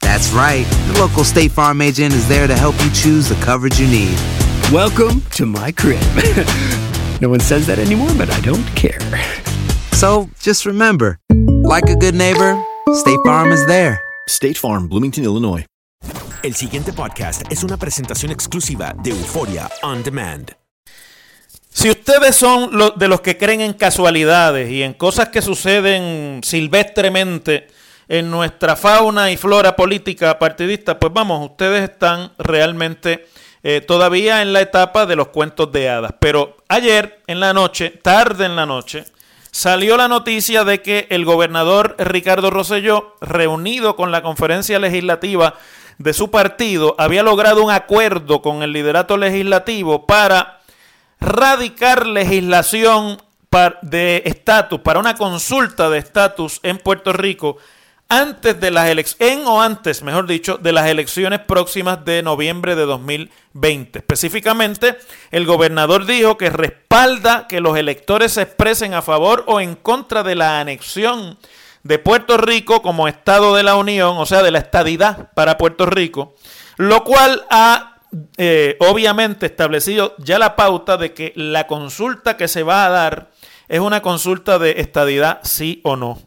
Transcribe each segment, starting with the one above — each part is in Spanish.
That's right. The local State Farm agent is there to help you choose the coverage you need. Welcome to my crib. no one says that anymore, but I don't care. So just remember, like a good neighbor, State Farm is there. State Farm, Bloomington, Illinois. El siguiente podcast es una presentación exclusiva de Euforia On Demand. Si ustedes son lo- de los que creen en casualidades y en cosas que suceden silvestremente en nuestra fauna y flora política partidista, pues vamos, ustedes están realmente eh, todavía en la etapa de los cuentos de hadas. Pero ayer en la noche, tarde en la noche, salió la noticia de que el gobernador Ricardo Rosselló, reunido con la conferencia legislativa de su partido, había logrado un acuerdo con el liderato legislativo para radicar legislación de estatus, para una consulta de estatus en Puerto Rico antes de las elecciones, en o antes, mejor dicho, de las elecciones próximas de noviembre de 2020. Específicamente, el gobernador dijo que respalda que los electores se expresen a favor o en contra de la anexión de Puerto Rico como Estado de la Unión, o sea, de la estadidad para Puerto Rico, lo cual ha eh, obviamente establecido ya la pauta de que la consulta que se va a dar es una consulta de estadidad sí o no.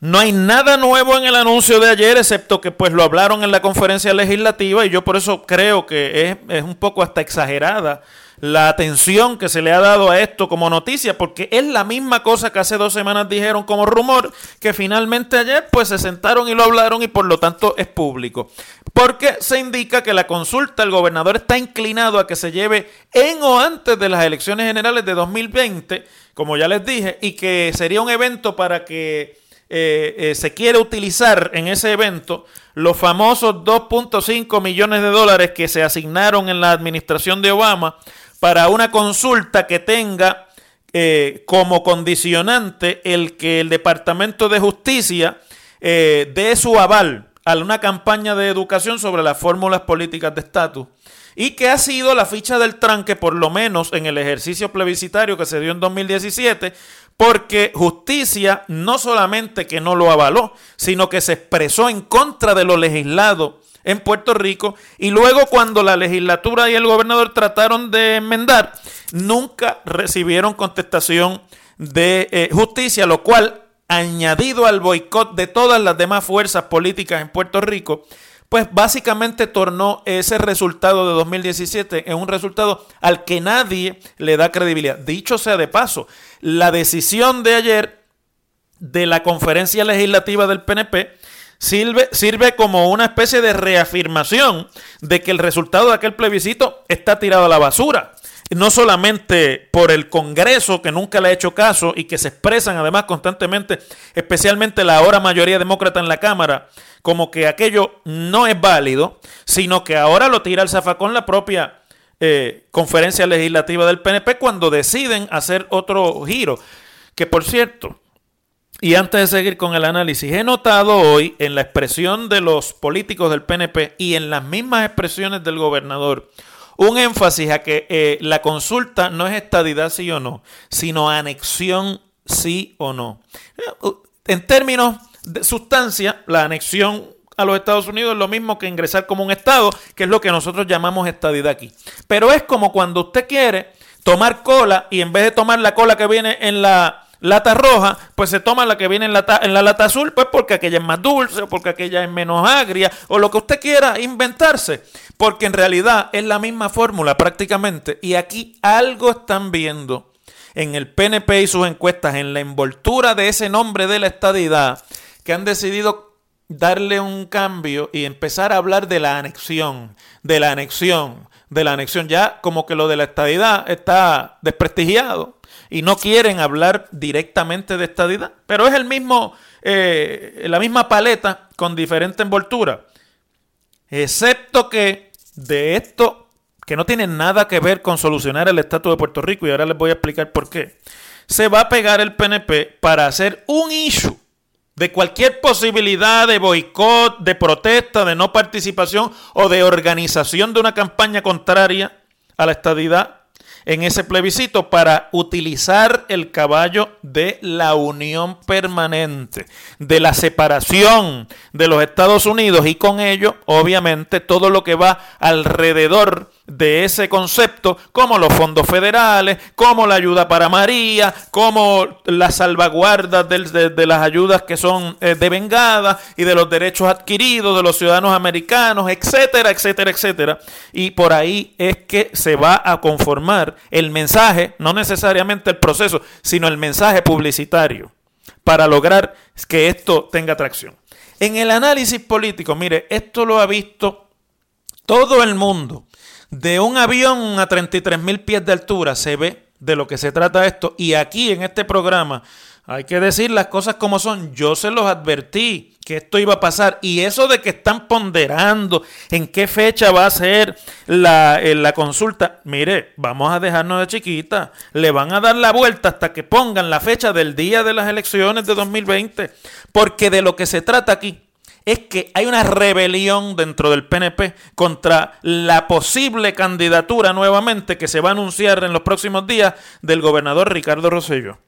No hay nada nuevo en el anuncio de ayer, excepto que pues lo hablaron en la conferencia legislativa y yo por eso creo que es, es un poco hasta exagerada la atención que se le ha dado a esto como noticia, porque es la misma cosa que hace dos semanas dijeron como rumor, que finalmente ayer pues se sentaron y lo hablaron y por lo tanto es público. Porque se indica que la consulta, el gobernador está inclinado a que se lleve en o antes de las elecciones generales de 2020, como ya les dije, y que sería un evento para que eh, eh, se quiere utilizar en ese evento los famosos 2.5 millones de dólares que se asignaron en la administración de Obama para una consulta que tenga eh, como condicionante el que el Departamento de Justicia eh, dé su aval a una campaña de educación sobre las fórmulas políticas de estatus y que ha sido la ficha del tranque, por lo menos en el ejercicio plebiscitario que se dio en 2017, porque justicia no solamente que no lo avaló, sino que se expresó en contra de lo legislado en Puerto Rico. Y luego cuando la legislatura y el gobernador trataron de enmendar, nunca recibieron contestación de eh, justicia, lo cual añadido al boicot de todas las demás fuerzas políticas en Puerto Rico, pues básicamente tornó ese resultado de 2017 en un resultado al que nadie le da credibilidad. Dicho sea de paso, la decisión de ayer de la conferencia legislativa del PNP sirve, sirve como una especie de reafirmación de que el resultado de aquel plebiscito está tirado a la basura no solamente por el Congreso, que nunca le ha hecho caso y que se expresan además constantemente, especialmente la ahora mayoría demócrata en la Cámara, como que aquello no es válido, sino que ahora lo tira al zafacón la propia eh, conferencia legislativa del PNP cuando deciden hacer otro giro. Que por cierto, Y antes de seguir con el análisis, he notado hoy en la expresión de los políticos del PNP y en las mismas expresiones del gobernador un énfasis a que eh, la consulta no es estadidad sí o no, sino anexión sí o no. En términos de sustancia, la anexión a los Estados Unidos es lo mismo que ingresar como un Estado, que es lo que nosotros llamamos estadidad aquí. Pero es como cuando usted quiere tomar cola y en vez de tomar la cola que viene en la lata roja, pues se toma la que viene en la, en la lata azul, pues porque aquella es más dulce, o porque aquella es menos agria, o lo que usted quiera inventarse, porque en realidad es la misma fórmula prácticamente, y aquí algo están viendo en el PNP y sus encuestas, en la envoltura de ese nombre de la estadidad, que han decidido darle un cambio y empezar a hablar de la anexión, de la anexión, de la anexión. Ya como que lo de la estadidad está desprestigiado y no quieren hablar directamente de estadidad. Pero es el mismo, eh, la misma paleta con diferente envoltura. Excepto que de esto, que no tiene nada que ver con solucionar el estatus de Puerto Rico, y ahora les voy a explicar por qué, se va a pegar el PNP para hacer un issue de cualquier posibilidad de boicot, de protesta, de no participación o de organización de una campaña contraria a la estadidad en ese plebiscito para utilizar el caballo de la unión permanente, de la separación de los Estados Unidos y con ello, obviamente, todo lo que va alrededor de ese concepto, como los fondos federales, como la ayuda para María, como las salvaguardas de, las ayudas que son eh, devengadas y de los derechos adquiridos de los ciudadanos americanos, etcétera, etcétera, etcétera. Y por ahí es que se va a conformar el mensaje, no necesariamente el proceso, sino el mensaje publicitario para lograr que esto tenga atracción. En el análisis político, mire, esto lo ha visto todo el mundo de un avión a 33 mil pies de altura se ve de lo que se trata esto. Y aquí en este programa hay que decir las cosas como son. Yo se los advertí que esto iba a pasar. Y eso de que están ponderando en qué fecha va a ser la, eh, la, consulta. Mire, vamos a dejarnos de chiquita. Le van a dar la vuelta hasta que pongan la fecha del día de las elecciones de 2020. Porque de lo que se trata aquí es que hay una rebelión dentro del PNP contra la posible candidatura nuevamente que se va a anunciar en los próximos días del gobernador Ricardo Rosselló.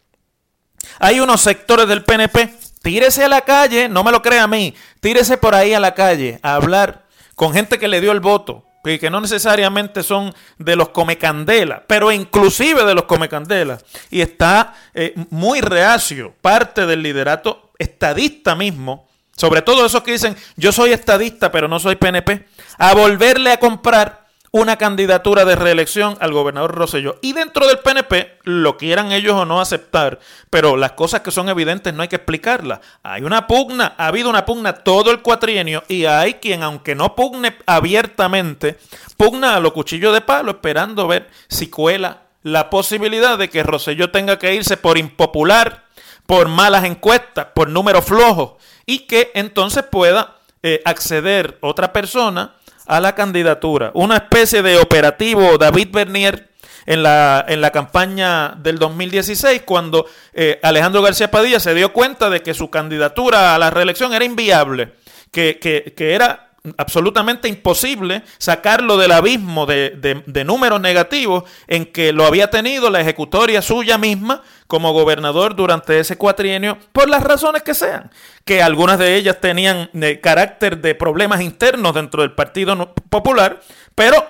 Hay unos sectores del PNP, tírese a la calle, no me lo crea a mí, tírese por ahí a la calle a hablar con gente que le dio el voto, y que no necesariamente son de los comecandela, pero inclusive de los comecandela. Y está eh, muy reacio parte del liderato estadista mismo sobre todo esos que dicen yo soy estadista pero no soy PNP, a volverle a comprar una candidatura de reelección al gobernador Rosselló. Y dentro del PNP, lo quieran ellos o no aceptar, pero las cosas que son evidentes no hay que explicarlas. Hay una pugna, ha habido una pugna todo el cuatrienio y hay quien, aunque no pugne abiertamente, pugna a los cuchillos de palo esperando ver si cuela la posibilidad de que Rosselló tenga que irse por impopular, por malas encuestas, por números flojos y que entonces pueda eh, acceder otra persona a la candidatura. Una especie de operativo David Bernier en la, en la campaña del 2016, cuando eh, Alejandro García Padilla se dio cuenta de que su candidatura a la reelección era inviable, que, que, que era absolutamente imposible sacarlo del abismo de, números negativos en que lo había tenido la ejecutoria suya misma como gobernador durante ese cuatrienio, por las razones que sean, que algunas de ellas tenían eh, carácter de problemas internos dentro del Partido Popular, pero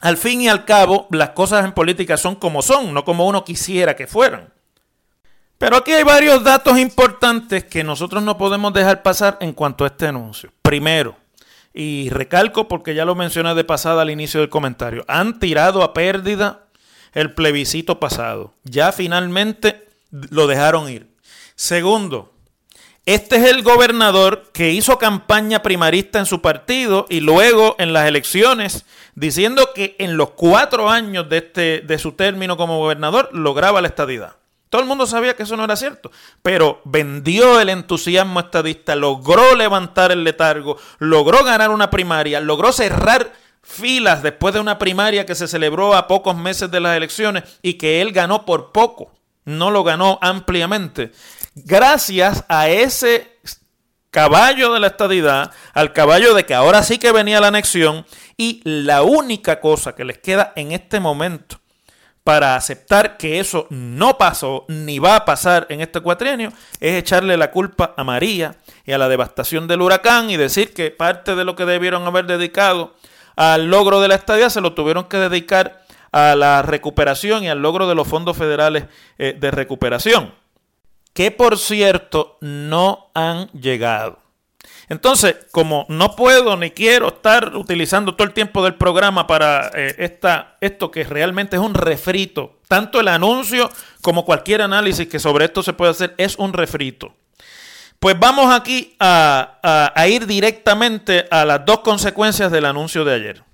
al fin y al cabo las cosas en política son como son, no como uno quisiera que fueran. Pero aquí hay varios datos importantes que nosotros no podemos dejar pasar en cuanto a este anuncio. Primero, y recalco porque ya lo mencioné de pasada al inicio del comentario, han tirado a pérdida el plebiscito pasado. Ya finalmente lo dejaron ir. Segundo, este es el gobernador que hizo campaña primarista en su partido y luego en las elecciones diciendo que en los cuatro años de, este, de su término como gobernador lograba la estadidad. Todo el mundo sabía que eso no era cierto, pero vendió el entusiasmo estadista, logró levantar el letargo, logró ganar una primaria, logró cerrar filas después de una primaria que se celebró a pocos meses de las elecciones y que él ganó por poco, no lo ganó ampliamente. gracias a ese caballo de la estadidad, al caballo de que ahora sí que venía la anexión y la única cosa que les queda en este momento para aceptar que eso no pasó ni va a pasar en este cuatrienio es echarle la culpa a María y a la devastación del huracán y decir que parte de lo que debieron haber dedicado al logro de la estadía se lo tuvieron que dedicar a la recuperación y al logro de los fondos federales eh, de recuperación, que por cierto no han llegado. Entonces, como no puedo ni quiero estar utilizando todo el tiempo del programa para eh, esta, esto que realmente es un refrito, tanto el anuncio como cualquier análisis que sobre esto se puede hacer es un refrito. Pues vamos aquí a, a ir directamente a las dos consecuencias del anuncio de ayer.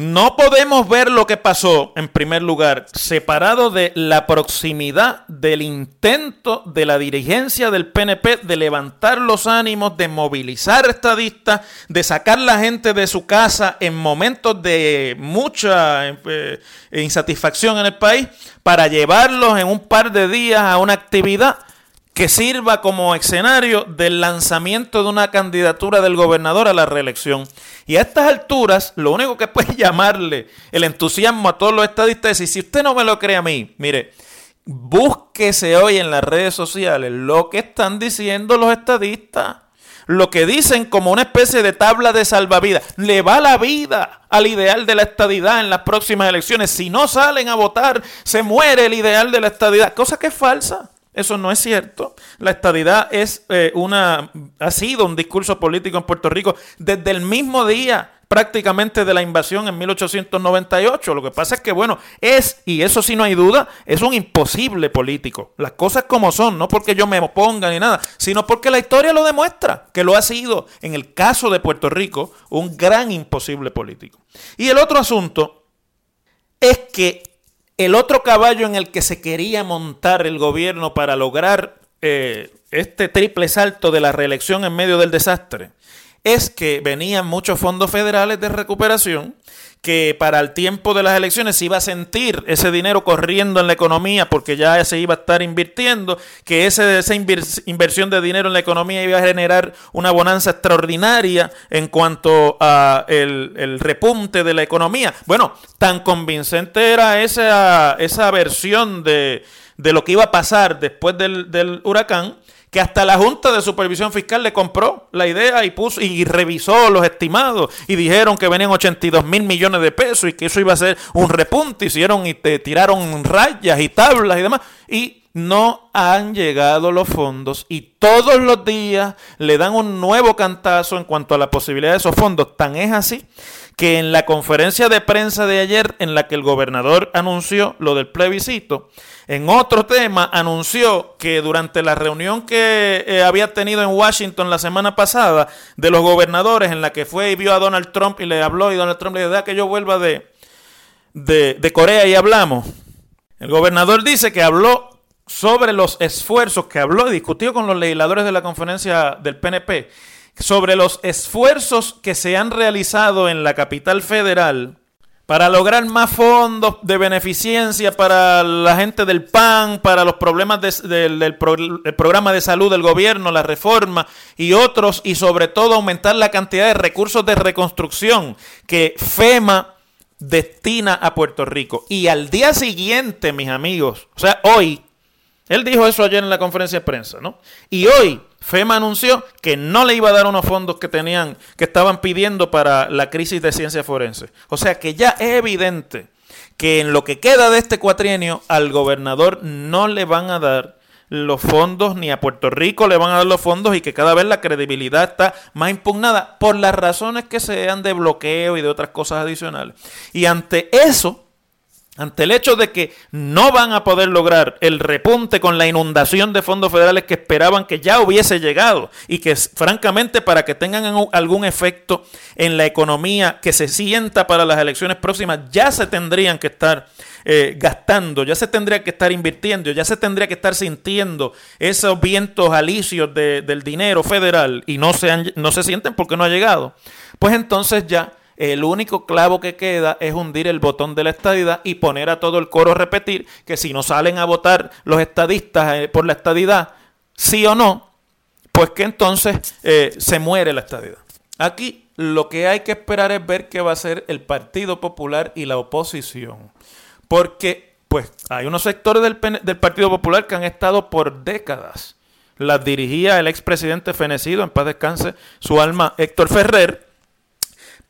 No podemos ver lo que pasó, en primer lugar, separado de la proximidad del intento de la dirigencia del PNP de levantar los ánimos, de movilizar estadistas, de sacar la gente de su casa en momentos de mucha eh, insatisfacción en el país, para llevarlos en un par de días a una actividad que sirva como escenario del lanzamiento de una candidatura del gobernador a la reelección. Y a estas alturas, lo único que puede llamarle el entusiasmo a todos los estadistas es, y si usted no me lo cree a mí, mire, búsquese hoy en las redes sociales lo que están diciendo los estadistas. Lo que dicen como una especie de tabla de salvavidas. Le va la vida al ideal de la estadidad en las próximas elecciones. Si no salen a votar, se muere el ideal de la estadidad. Cosa que es falsa. Eso no es cierto. La estadidad es eh, una, ha sido un discurso político en Puerto Rico desde el mismo día prácticamente de la invasión en 1898. Lo que pasa es que, bueno, es, y eso sí no hay duda, es un imposible político. Las cosas como son, no porque yo me oponga ni nada, sino porque la historia lo demuestra, que lo ha sido, en el caso de Puerto Rico, un gran imposible político. Y el otro asunto es que el otro caballo en el que se quería montar el gobierno para lograr eh, este triple salto de la reelección en medio del desastre es que venían muchos fondos federales de recuperación que para el tiempo de las elecciones se iba a sentir ese dinero corriendo en la economía porque ya se iba a estar invirtiendo, que ese, esa inversión de dinero en la economía iba a generar una bonanza extraordinaria en cuanto a el, repunte de la economía. Bueno, tan convincente era esa, esa versión de, de lo que iba a pasar después del, del huracán que hasta la Junta de Supervisión Fiscal le compró la idea y puso y revisó los estimados y dijeron que venían 82 mil millones de pesos y que eso iba a ser un repunte, hicieron y te tiraron rayas y tablas y demás y no han llegado los fondos y todos los días le dan un nuevo cantazo en cuanto a la posibilidad de esos fondos. Tan es así que en la conferencia de prensa de ayer en la que el gobernador anunció lo del plebiscito, en otro tema, anunció que durante la reunión que eh, había tenido en Washington la semana pasada de los gobernadores, en la que fue y vio a Donald Trump y le habló, y Donald Trump le dijo, que yo vuelva de, de, de Corea y hablamos. El gobernador dice que habló sobre los esfuerzos que habló y discutió con los legisladores de la conferencia del PNP, sobre los esfuerzos que se han realizado en la capital federal para lograr más fondos de beneficencia para la gente del PAN, para los problemas del, programa de salud del gobierno, la reforma y otros, y sobre todo aumentar la cantidad de recursos de reconstrucción que FEMA destina a Puerto Rico. Y al día siguiente, mis amigos, o sea, hoy, él dijo eso ayer en la conferencia de prensa, ¿no? Y hoy FEMA anunció que no le iba a dar unos fondos que tenían, que estaban pidiendo para la crisis de ciencia forense. O sea que ya es evidente que en lo que queda de este cuatrienio al gobernador no le van a dar los fondos ni a Puerto Rico le van a dar los fondos y que cada vez la credibilidad está más impugnada por las razones que sean de bloqueo y de otras cosas adicionales. Y ante eso, ante el hecho de que no van a poder lograr el repunte con la inundación de fondos federales que esperaban que ya hubiese llegado y que francamente para que tengan algún efecto en la economía que se sienta para las elecciones próximas ya se tendrían que estar eh, gastando, ya se tendría que estar invirtiendo, ya se tendría que estar sintiendo esos vientos alicios del dinero federal y no se, no se sienten porque no ha llegado. Pues entonces ya el único clavo que queda es hundir el botón de la estadidad y poner a todo el coro a repetir que si no salen a votar los estadistas eh, por la estadidad, sí o no, pues que entonces eh, se muere la estadidad. Aquí lo que hay que esperar es ver qué va a hacer el Partido Popular y la oposición. Porque, pues, hay unos sectores del, del Partido Popular que han estado por décadas. Las dirigía el expresidente fenecido, en paz descanse su alma, Héctor Ferrer,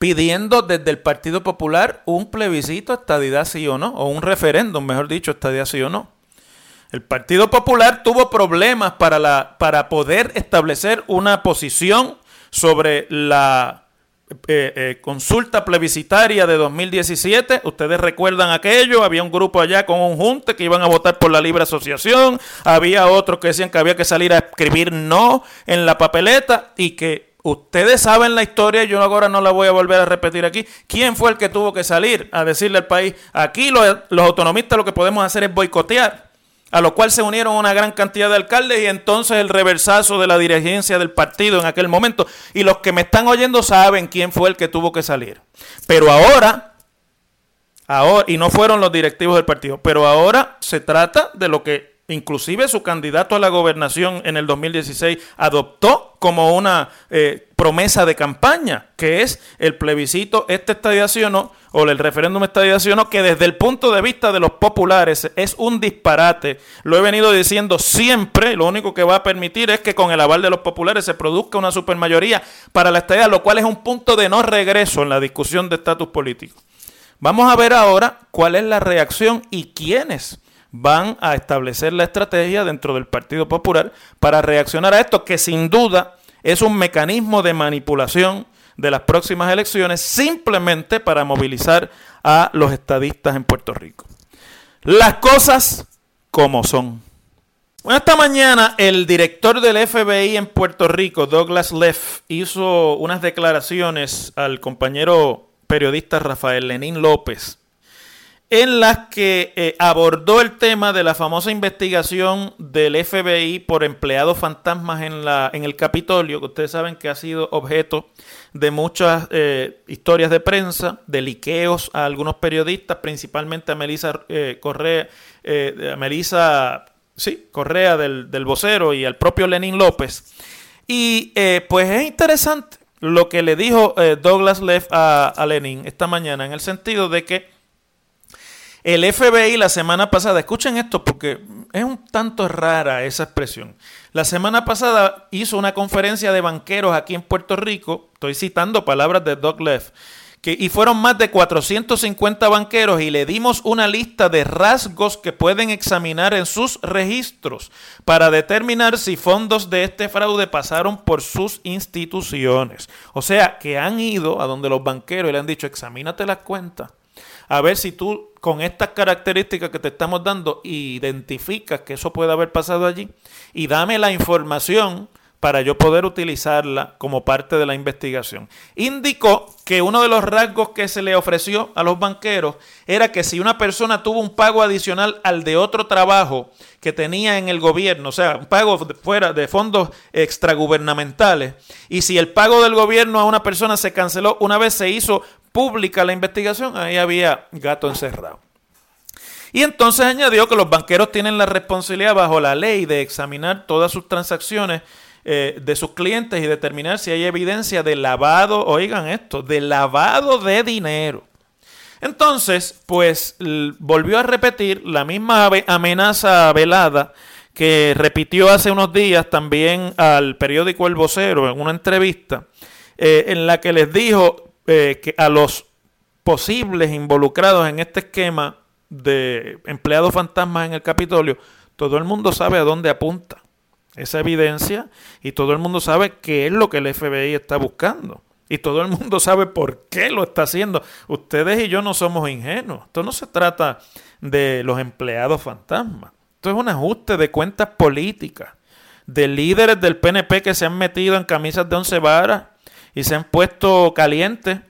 pidiendo desde el Partido Popular un plebiscito, estadidad sí o no, o un referéndum, mejor dicho, estadidad sí o no. El Partido Popular tuvo problemas para, la, para poder establecer una posición sobre la eh, eh, consulta plebiscitaria de 2017. Ustedes recuerdan aquello. Había un grupo allá con un junte que iban a votar por la libre asociación. Había otros que decían que había que salir a escribir no en la papeleta y que Ustedes saben la historia, yo ahora no la voy a volver a repetir aquí. ¿Quién fue el que tuvo que salir a decirle al país, aquí los, autonomistas lo que podemos hacer es boicotear? A lo cual se unieron una gran cantidad de alcaldes y entonces el reversazo de la dirigencia del partido en aquel momento. Y los que me están oyendo saben quién fue el que tuvo que salir. Pero ahora, ahora, y no fueron los directivos del partido, pero ahora se trata de lo que inclusive su candidato a la gobernación en el 2016 adoptó como una eh, promesa de campaña, que es el plebiscito este estadiación o el referéndum estadiación que desde el punto de vista de los populares es un disparate. Lo he venido diciendo siempre, lo único que va a permitir es que con el aval de los populares se produzca una supermayoría para la estadía, lo cual es un punto de no regreso en la discusión de estatus político. Vamos a ver ahora cuál es la reacción y quiénes van a establecer la estrategia dentro del Partido Popular para reaccionar a esto, que sin duda es un mecanismo de manipulación de las próximas elecciones simplemente para movilizar a los estadistas en Puerto Rico. Las cosas como son. Esta mañana el director del FBI en Puerto Rico, Douglas Leff, hizo unas declaraciones al compañero periodista Rafael Lenín López en las que eh, abordó el tema de la famosa investigación del FBI por empleados fantasmas en, la, en el Capitolio, que ustedes saben que ha sido objeto de muchas eh, historias de prensa, de liqueos a algunos periodistas, principalmente a Melissa eh, Correa, a Melissa, sí, Correa del, del, vocero y al propio Lenín López. Y pues es interesante lo que le dijo Douglas Leff a, a Lenin esta mañana, en el sentido de que el FBI la semana pasada, escuchen esto porque es un tanto rara esa expresión. La semana pasada hizo una conferencia de banqueros aquí en Puerto Rico, estoy citando palabras de Doug Leff, que, y fueron más de 450 banqueros y le dimos una lista de rasgos que pueden examinar en sus registros para determinar si fondos de este fraude pasaron por sus instituciones. O sea, que han ido a donde los banqueros y le han dicho, examínate las cuentas a ver si tú con estas características que te estamos dando identificas que eso puede haber pasado allí y dame la información para yo poder utilizarla como parte de la investigación. Indicó que uno de los rasgos que se le ofreció a los banqueros era que si una persona tuvo un pago adicional al de otro trabajo que tenía en el gobierno, o sea, un pago fuera de fondos extragubernamentales, y si el pago del gobierno a una persona se canceló una vez se hizo pública la investigación, ahí había gato encerrado. Y entonces añadió que los banqueros tienen la responsabilidad bajo la ley de examinar todas sus transacciones eh, de sus clientes y determinar si hay evidencia de lavado, oigan esto, de lavado de dinero. Entonces, pues volvió a repetir la misma amenaza velada que repitió hace unos días también al periódico El Vocero en una entrevista, eh, en la que les dijo, eh, que a los posibles involucrados en este esquema de empleados fantasmas en el Capitolio, todo el mundo sabe a dónde apunta esa evidencia y todo el mundo sabe qué es lo que el FBI está buscando. Y todo el mundo sabe por qué lo está haciendo. Ustedes y yo no somos ingenuos. Esto no se trata de los empleados fantasmas. Esto es un ajuste de cuentas políticas de líderes del PNP que se han metido en camisas de once varas y se han puesto calientes.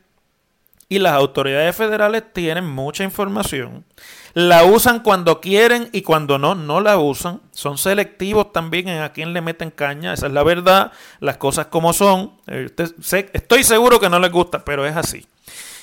Y las autoridades federales tienen mucha información. La usan cuando quieren y cuando no, no la usan. Son selectivos también en a quién le meten caña. Esa es la verdad. Las cosas como son. Eh, estoy seguro que no les gusta, pero es así.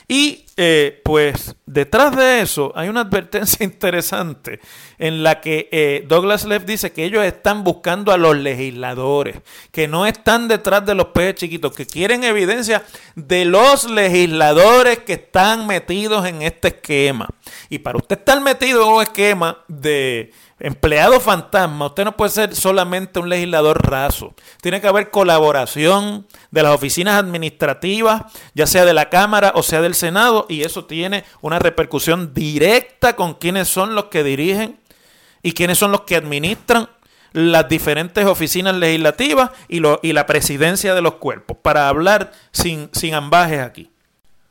Y eh, pues detrás de eso hay una advertencia interesante en la que eh, Douglas Leff dice que ellos están buscando a los legisladores, que no están detrás de los peces chiquitos, que quieren evidencia de los legisladores que están metidos en este esquema. Y para usted estar metido en un esquema de empleado fantasma, usted no puede ser solamente un legislador raso. Tiene que haber colaboración de las oficinas administrativas, ya sea de la Cámara o sea del Senado, y eso tiene una repercusión directa con quienes son los que dirigen y quiénes son los que administran las diferentes oficinas legislativas y, y la presidencia de los cuerpos, para hablar sin, sin ambajes aquí.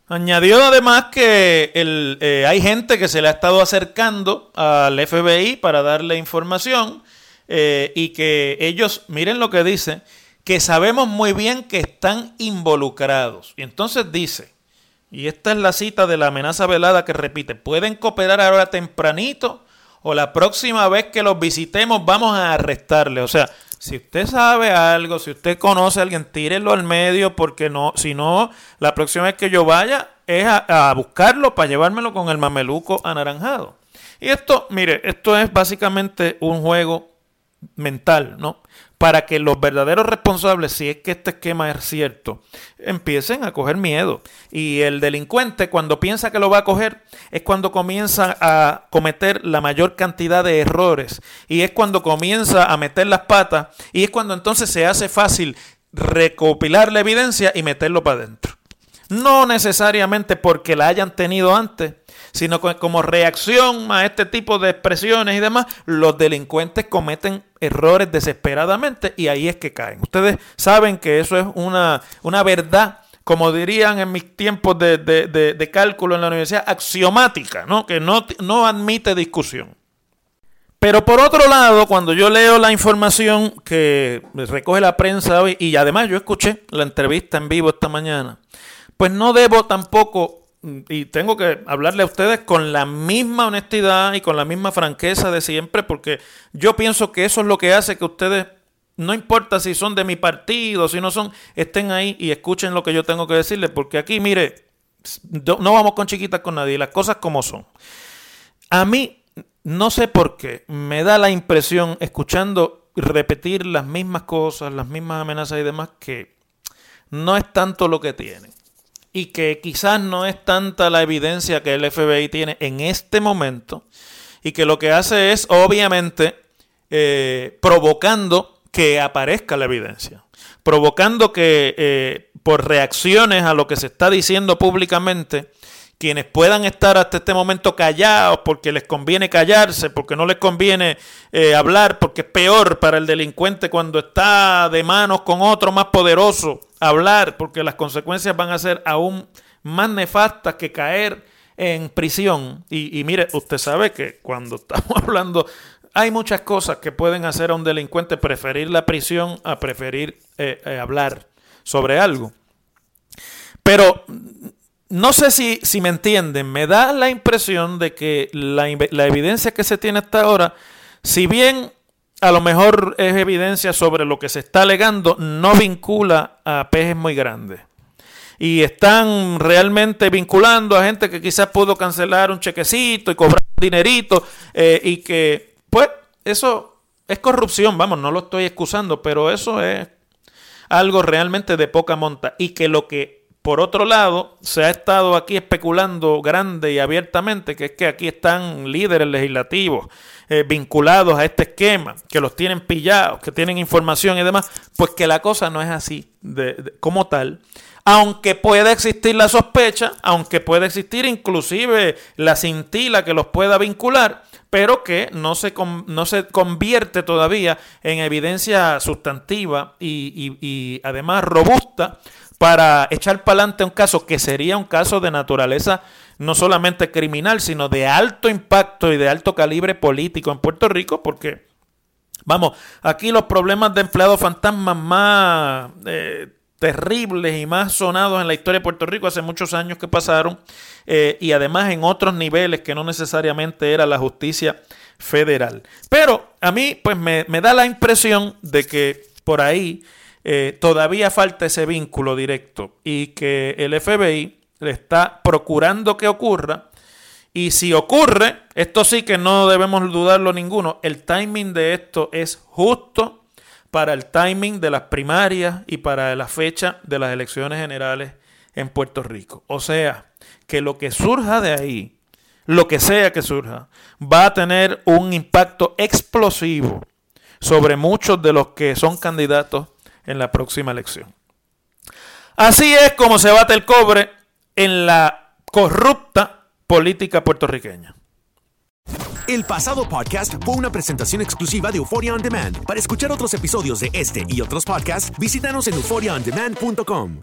Añadió además que el, eh, hay gente que se le ha estado acercando al FBI para darle información eh, y que ellos, miren lo que dice, que sabemos muy bien que están involucrados. Y entonces dice, y esta es la cita de la amenaza velada que repite, pueden cooperar ahora tempranito o la próxima vez que los visitemos vamos a arrestarle. O sea, si usted sabe algo, si usted conoce a alguien, tírelo al medio porque no, si no, la próxima vez que yo vaya es a, a buscarlo para llevármelo con el mameluco anaranjado. Y esto, mire, esto es básicamente un juego mental, ¿no? Para que los verdaderos responsables, si es que este esquema es cierto, empiecen a coger miedo. Y el delincuente cuando piensa que lo va a coger es cuando comienza a cometer la mayor cantidad de errores y es cuando comienza a meter las patas y es cuando entonces se hace fácil recopilar la evidencia y meterlo para adentro. No necesariamente porque la hayan tenido antes, sino como reacción a este tipo de expresiones y demás, los delincuentes cometen errores desesperadamente y ahí es que caen. Ustedes saben que eso es una, una verdad como dirían en mis tiempos de, de, cálculo en la universidad, axiomática, ¿no? que no, no admite discusión. Pero por otro lado, cuando yo leo la información que recoge la prensa hoy, y además yo escuché la entrevista en vivo esta mañana, pues no debo tampoco y tengo que hablarle a ustedes con la misma honestidad y con la misma franqueza de siempre, porque yo pienso que eso es lo que hace que ustedes, no importa si son de mi partido, si no son, estén ahí y escuchen lo que yo tengo que decirles, porque aquí, mire, no vamos con chiquitas con nadie, las cosas como son. A mí, no sé por qué, me da la impresión, escuchando repetir las mismas cosas, las mismas amenazas y demás, que no es tanto lo que tienen y que quizás no es tanta la evidencia que el FBI tiene en este momento y que lo que hace es obviamente eh, provocando que aparezca la evidencia, provocando que eh, por reacciones a lo que se está diciendo públicamente, quienes puedan estar hasta este momento callados porque les conviene callarse, porque no les conviene eh, hablar, porque es peor para el delincuente cuando está de manos con otro más poderoso hablar, porque las consecuencias van a ser aún más nefastas que caer en prisión. Y, mire, usted sabe que cuando estamos hablando, hay muchas cosas que pueden hacer a un delincuente preferir la prisión a preferir eh, eh, hablar sobre algo. Pero no sé si, si me entienden, me da la impresión de que la, evidencia que se tiene hasta ahora, si bien a lo mejor es evidencia sobre lo que se está alegando, no vincula a pejes muy grandes. Y están realmente vinculando a gente que quizás pudo cancelar un chequecito y cobrar un dinerito eh, y que, pues, eso es corrupción, vamos, no lo estoy excusando, pero eso es algo realmente de poca monta. Y que lo que por otro lado, se ha estado aquí especulando grande y abiertamente que es que aquí están líderes legislativos eh, vinculados a este esquema, que los tienen pillados, que tienen información y demás, pues que la cosa no es así de, como tal. Aunque pueda existir la sospecha, aunque pueda existir inclusive la cintila que los pueda vincular, pero que no se, no se convierte todavía en evidencia sustantiva y, y además robusta para echar para adelante un caso que sería un caso de naturaleza no solamente criminal, sino de alto impacto y de alto calibre político en Puerto Rico, porque, vamos, aquí los problemas de empleados fantasmas más eh, terribles y más sonados en la historia de Puerto Rico hace muchos años que pasaron, eh, y además en otros niveles que no necesariamente era la justicia federal. Pero a mí, pues me, me da la impresión de que por ahí eh, todavía falta ese vínculo directo y que el FBI está procurando que ocurra. Y si ocurre, esto sí que no debemos dudarlo ninguno, el timing de esto es justo para el timing de las primarias y para la fecha de las elecciones generales en Puerto Rico. O sea, que lo que surja de ahí, lo que sea que surja, va a tener un impacto explosivo sobre muchos de los que son candidatos en la próxima elección. Así es como se bate el cobre en la corrupta política puertorriqueña. El pasado podcast fue una presentación exclusiva de Euphoria On Demand. Para escuchar otros episodios de este y otros podcasts, visítanos en euphoriaondemand.com.